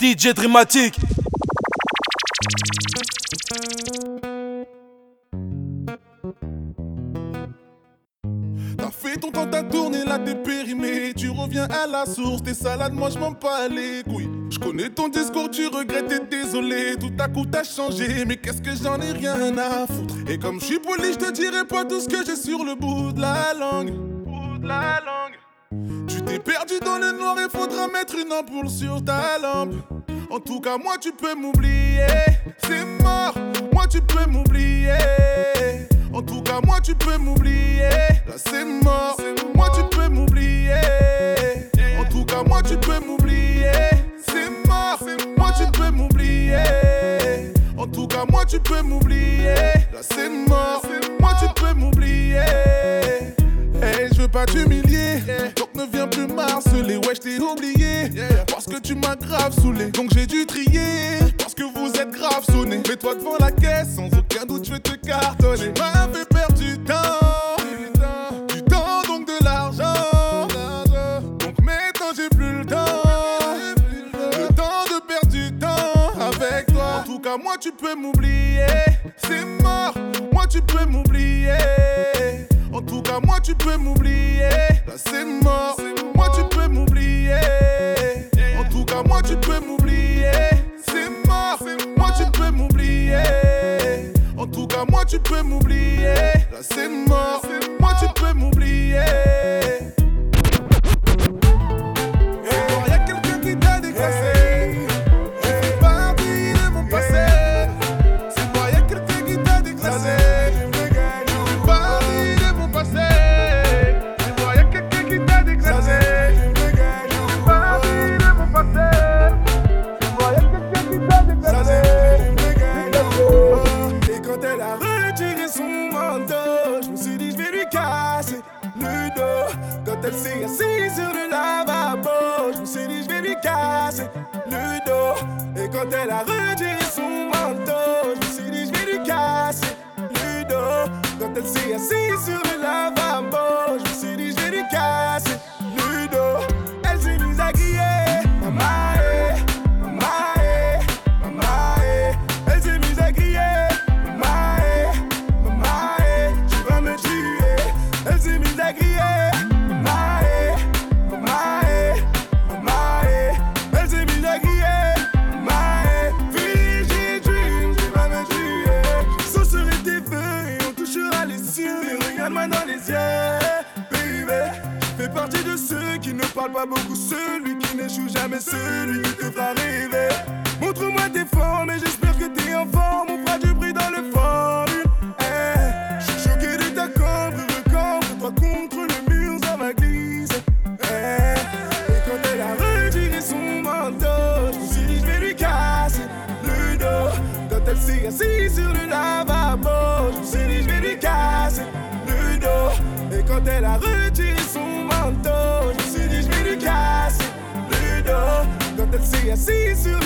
DJ Dramatique. T'as fait ton temps, t'as tourné, là t'es périmé. Tu reviens à la source, tes salades, moi je m'en pas les couilles. Je connais ton discours, tu regrettes et désolé. Tout à coup t'as changé, mais qu'est-ce que j'en ai rien à foutre? Et comme je suis poli, je te dirai pas tout ce que j'ai sur le bout de la langue. Bout de la langue. Perdu dans le noir et faudra mettre une ampoule sur ta lampe. En tout cas, moi tu peux m'oublier. C'est mort, moi tu peux m'oublier. En tout cas, moi tu peux m'oublier. Là c'est mort, moi tu peux m'oublier. En tout cas, moi tu peux m'oublier. C'est mort, moi tu peux m'oublier. En tout cas, moi tu peux m'oublier. Là c'est mort, moi tu peux m'oublier. Pas t'humilier, donc ne viens plus marceler. Ouais, je t'ai oublié, parce que tu m'as grave saoulé. Donc j'ai dû trier, parce que vous êtes grave sonné. Mets-toi devant la caisse, sans aucun doute, je vais te cartonner. Tu m'as fait perdre du temps, du temps, donc de l'argent. Donc maintenant, j'ai plus le temps, le temps de perdre du temps avec toi. En tout cas, moi, tu peux m'oublier, c'est mort, moi, tu peux m'oublier. En tout cas, moi tu peux m'oublier. Là c'est mort. Moi tu peux m'oublier. En tout cas, moi tu peux m'oublier. C'est mort. Moi tu peux m'oublier. En tout cas, moi tu peux m'oublier. Là c'est mort. Moi tu peux m'oublier. Parlent pas beaucoup, celui qui n'échoue jamais, celui qui te fera rêver. Montre-moi tes formes et j'espère que t'es en forme. Quand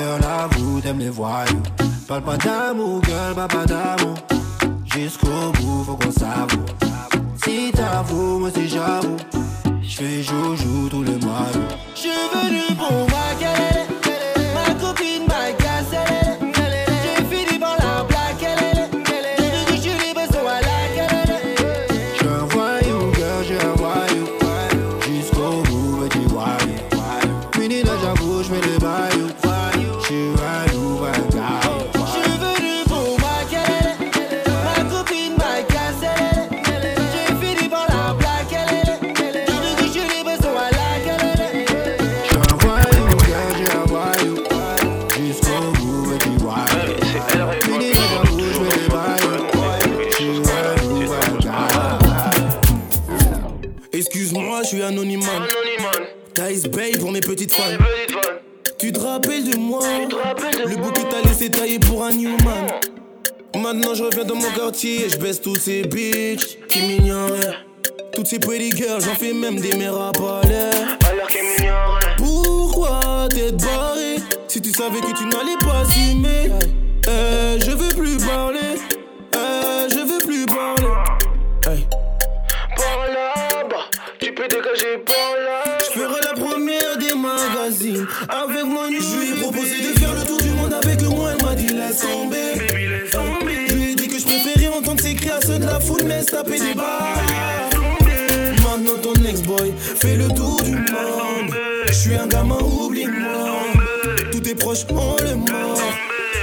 Girl, avoue, t'aimes les voyous. Parle pas d'amour, girl, pas pas d'amour. Jusqu'au bout, faut qu'on s'avoue. Si t'avoues, moi si j'avoue. J'fais joujou tous les mois. J'suis venu pour moi, Ma Tu te rappelles de moi. Le bout que t'as laissé tailler pour un newman. Maintenant je reviens dans mon quartier et je baisse tous ces bitches qui m'ignoraient. Toutes ces pretty girls, j'en fais même des mères à l'air. Pourquoi t'être barré? Si tu savais que tu n'allais pas s'aimer. Eh, Je veux plus parler fait le tour du monde. Je suis un gamin, oublie-moi. Tous tes proches ont le mort.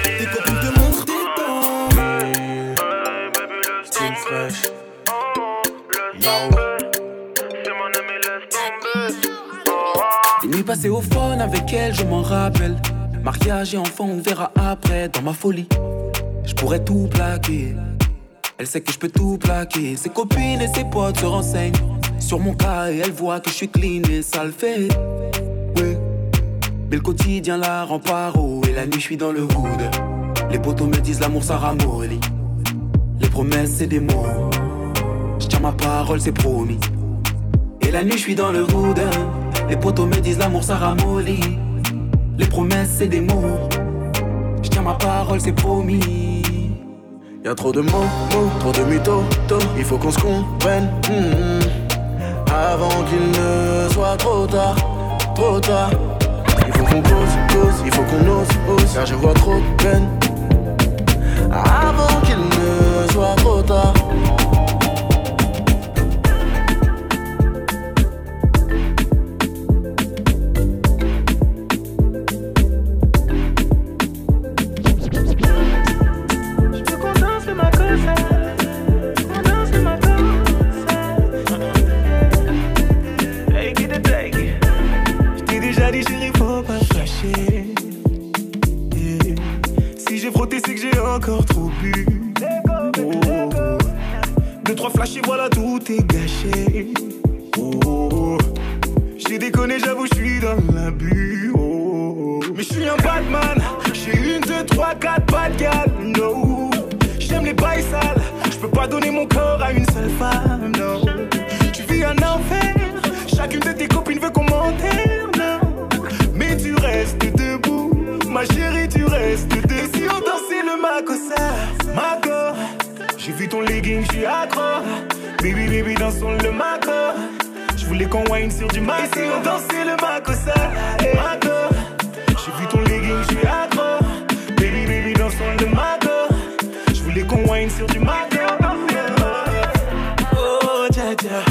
Tes copines te montrent tes dents. Still fresh. Les nuits passées au phone avec elle, je m'en rappelle. Mariage et enfant, on verra après. Dans ma folie. Je pourrais tout plaquer. Elle sait que je peux tout plaquer. Ses copines et ses potes se renseignent sur mon cas et elle voit que je suis clean et ça le fait. Mais le quotidien la rend paro et la nuit je suis dans le hood. Les potos me disent l'amour ça ramollit. Les promesses c'est des mots. Je tiens ma parole, c'est promis. Et la nuit, je suis dans le hood. Les potos me disent l'amour, ça ramollit. Les promesses, c'est des mots. Je tiens ma parole, c'est promis. Y'a trop de mots, mots, trop de mythos. Il faut qu'on se comprenne. hmm, Avant qu'il ne soit trop tard, trop tard. Il faut qu'on cause, cause, il faut qu'on ose, ose. Car je vois trop de peine. Avant qu'il ne soit trop tard. Chérie, tu restes si on dansait le macossa, maco. J'ai vu ton legging, je suis accro. Baby, baby, dansons le maco. Je voulais qu'on wine sur du maco. Si on dansait le macossa, maco. J'ai vu ton legging, je suis accro. Baby, baby, dansons le maco. Je voulais qu'on wine sur du maco. Oh, dja dja.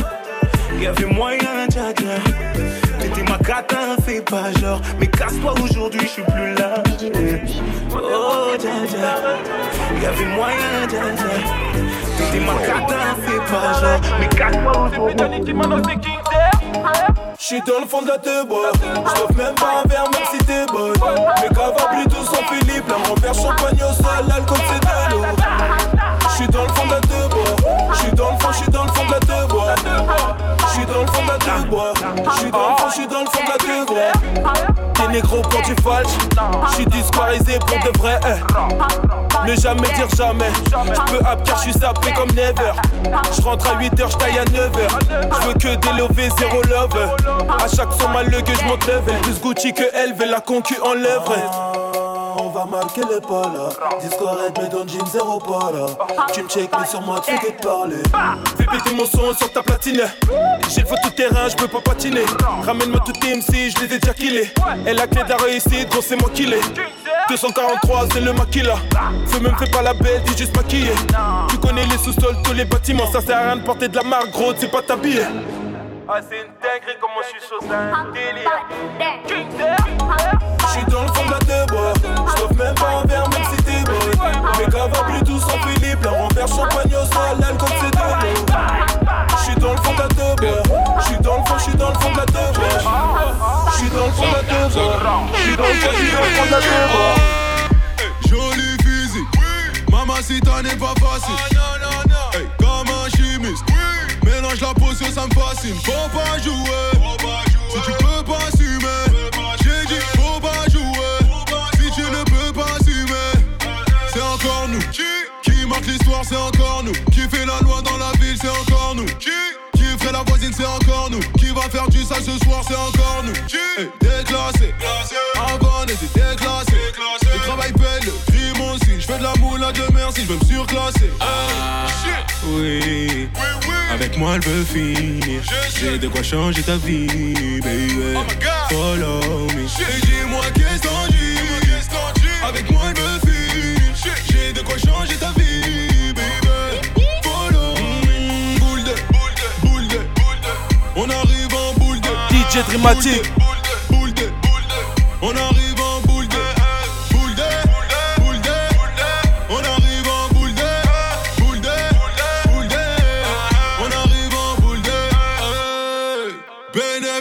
Y'avait moyen, dja dja. T'étais ma fais pas genre. Mais casse-toi aujourd'hui, je suis plus là. Oh, dja dja. Y'avait moyen, dja dja. T'étais ma cata, fais pas genre. Mais casse-toi aujourd'hui. J'suis dans le fond de la te bois J't'offre même pas un verre même si t'es bonne Mais cava plutôt sans Philippe Là mon verre champagne au sol, l'alcool c'est de l'eau J'suis dans le fond de la te bois J'suis dans le fond, j'suis dans le fond de la J'suis dans le fond de la te bois J'suis dans le fond, j'suis dans le fond de la te bois T'es négro pour du falche. J'suis disquarisé pour de vrai. Eh. Ne jamais dire jamais. J'peux up car j'suis sapé comme never. J'rentre à 8h, j'taille à 9h. J'veux que des lovés, zéro love. À chaque son mal le que j'monte level. Plus Gucci que elle, veut la concu en l'œuvre les pas là. Disco red, mais dans jean zéro pas là. Tu me check, mais sur moi, tu fais que parler. Fais péter mon son sur ta platine. J'ai le tout terrain, je peux pas patiner. Ramène-moi tout MC, je les ai déjà killés. Et la clé de la réussite, gros, c'est moi qui l'ai. 243, c'est le maquilla. Feu même fais pas la belle, dis juste maquillé. Tu connais les sous-sols, tous les bâtiments. Ça sert à rien de porter de la marque, gros, c'est pas ta Ah, c'est une dinguerie comment je suis sous un délire. J'suis dans le fond de la bois. J't'offre même pas un verre, même si t'es boy. Mes gars va plus tous en Philippe. Là, renverse champagne au sol, l'alcool c'est de l'eau. J'suis dans le fond de la deux bois. J'suis dans le fond, j'suis dans le fond de la deux bois. J'suis dans le fond de la deux bois. J'suis dans le fond, j'suis dans le fond de la deux bois. Joli physique, mamacita n'est pas facile. La potion, ça me fascine. Faut pas jouer, si tu peux pas assumer. J'ai dit, faut pas jouer, si tu ne peux pas assumer. C'est encore nous qui? Marque l'histoire, c'est encore nous. Qui fait la loi dans la ville, c'est encore nous. Qui? Ferait la voisine, c'est encore nous. Qui va faire du sale ce soir, c'est encore nous. Hey, déclassé, avant on était déclassé. Le travail paye, le crime aussi. Je fais de la moule à Dieu merci, je me surclasser. Ah, oui, avec moi elle veut finir. J'ai de quoi changer ta vie, baby. Follow me. Et dis-moi qu'est-ce t'en dis Avec moi elle veut finir. J'ai de quoi changer ta vie, baby. Follow me. Boule de, boule de, boule de, boule de. On arrive en boule de. DJ Dramatique.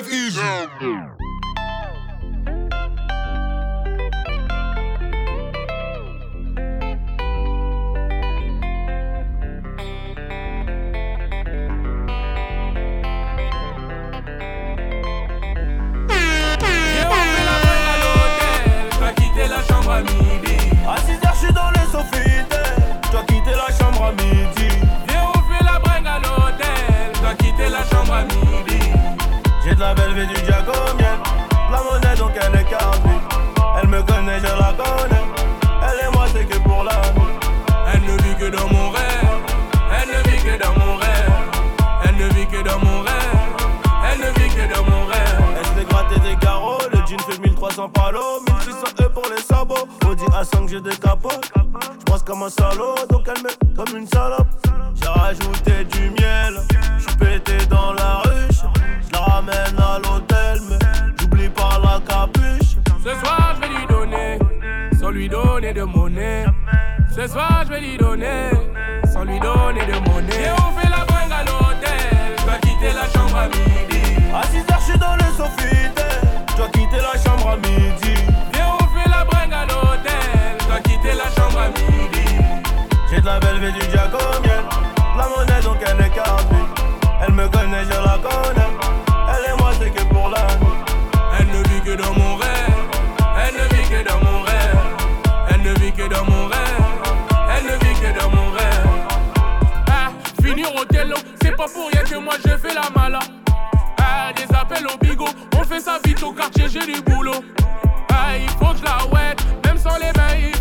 Benef Easy. T'as quitté la chambre à midi. À 6h, j'suis dans les Sofitel. J'dois quitter la chambre à midi. La belle vie du Diago miel. La monnaie donc elle est carrée. Elle me connaît, je la connais. 6h, j'suis dans le Sofitel. J'dois quitter la chambre à midi. Viens, on fait la bringue à l'hôtel. Je vais quitter la chambre à midi. J'ai de la belle vie du miel. La monnaie donc elle est carrée. Elle me connaît, je la connais. Elle et moi c'est que pour la nuit. Elle ne vit que dans mon rêve. Elle ne vit que dans mon rêve. Elle ne vit que dans mon rêve. Elle ne vit que dans mon rêve. Ah, finir au télo, c'est pas pour rien que moi je fais la mala. On fait ça vite au quartier, j'ai du boulot. Ah, il faut que je la ouette, même sans les mains,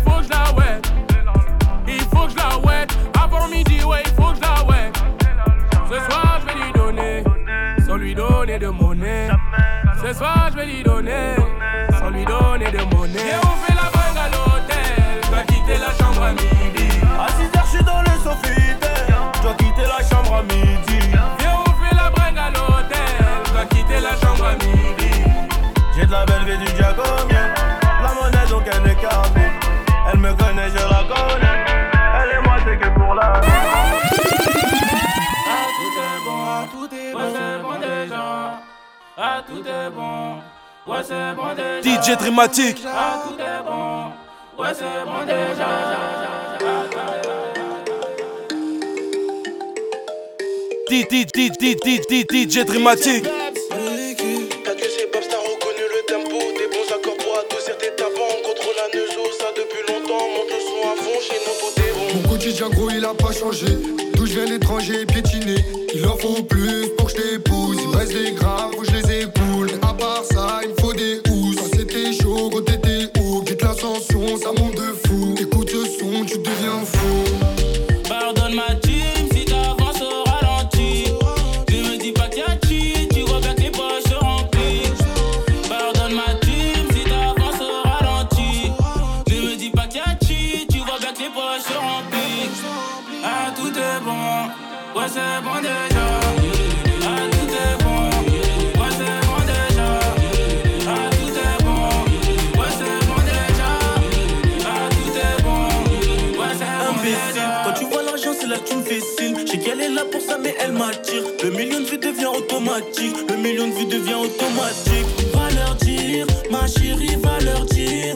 Ah, tout est bon, ouais, c'est bon déjà. DJ Dramatique. Ah, tout est bon, ouais, c'est bon déjà. DJ Dramatique. T'as que ces babs, t'as reconnu le tempo. Des bons accords pour tes tapants. Contrôle la ça depuis longtemps. Monte le son à fond, chez est bon. Mon quotidien gros il a pas changé? D'où je viens l'étranger? Il plus pour que je t'épouse. Il me reste des graves que je les époule À part ça Le million de vues devient automatique. Va leur dire, ma chérie, va leur dire.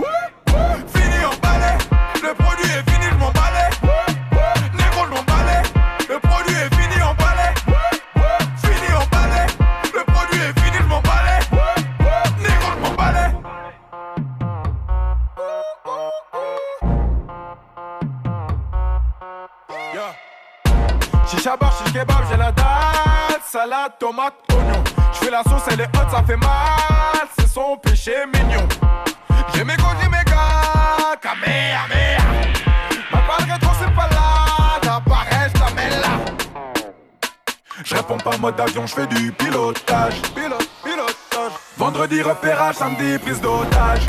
pas mode avion, j'fais du pilotage. Pilotage. Vendredi repérage, samedi prise d'otage.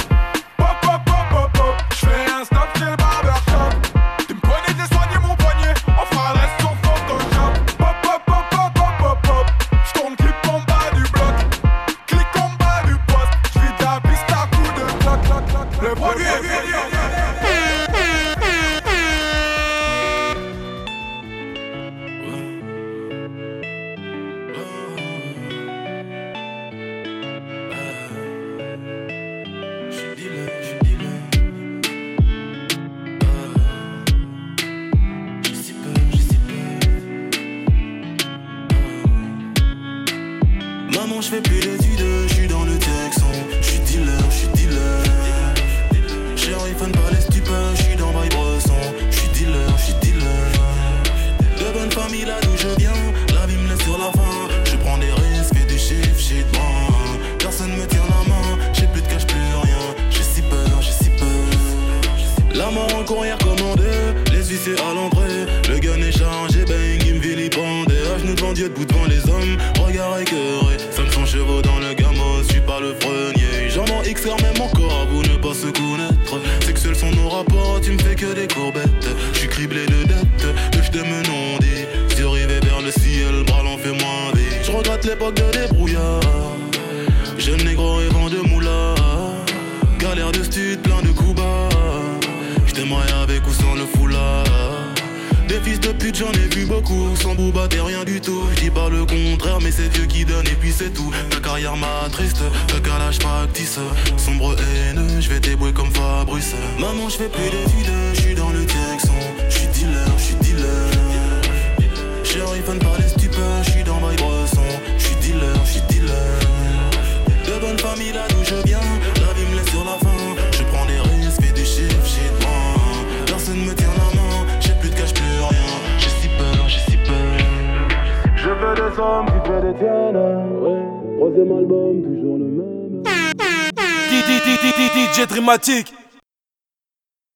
J'fais plus d'études, j'suis dans le Texan. J'suis dealer, j'suis dealer. J'ai un iPhone par les stupeurs, j'suis dans Bail Bresson. J'suis dealer, j'suis dealer. De bonne famille là d'où je viens, la vie me laisse sur la fin. Je prends des risques et des chiffres, j'ai de. Personne me tient la main, j'ai plus de cash, plus rien. J'ai si peur, j'ai si peur. La mort en courrière commandé, les huissiers à l'entrée. Le gun est chargé, bang, il me vilipendé. À genoux devant Dieu, debout devant les hommes. Regard écœuré, 500 chevaux dans le je suis pas le frenier. J'en XR même encore, vous ne pas se connaître. Sexuels sont nos rapports, tu me fais que des courbettes. Je suis criblé de dettes, le de me nonder. Yeux rivés vers le ciel, bras l'en fait moins vite. Je regrette l'époque de débrouillard. Jeune négro rêvant de moula. Galère de stud, plein de coups bas. J't'aimerais fils de pute, j'en ai vu beaucoup. Sans booba, t'es rien du tout. J'dis pas le contraire, mais c'est Dieu qui donne et puis c'est tout. Ta carrière m'a triste, le calage factice. Sombre haineux, j'vais débrouiller comme Fabrice. Maman, j'fais plus d'études, j'suis dans le Texan. J'suis dealer, j'suis dealer. Un iPhone par les stupeurs, j'suis dans Bail Bresson. J'suis dealer, j'suis dealer. De bonne famille là d'où je viens, la somme, tu fais des tiennes. Ouais, troisième album, toujours le même. DJ Dramatique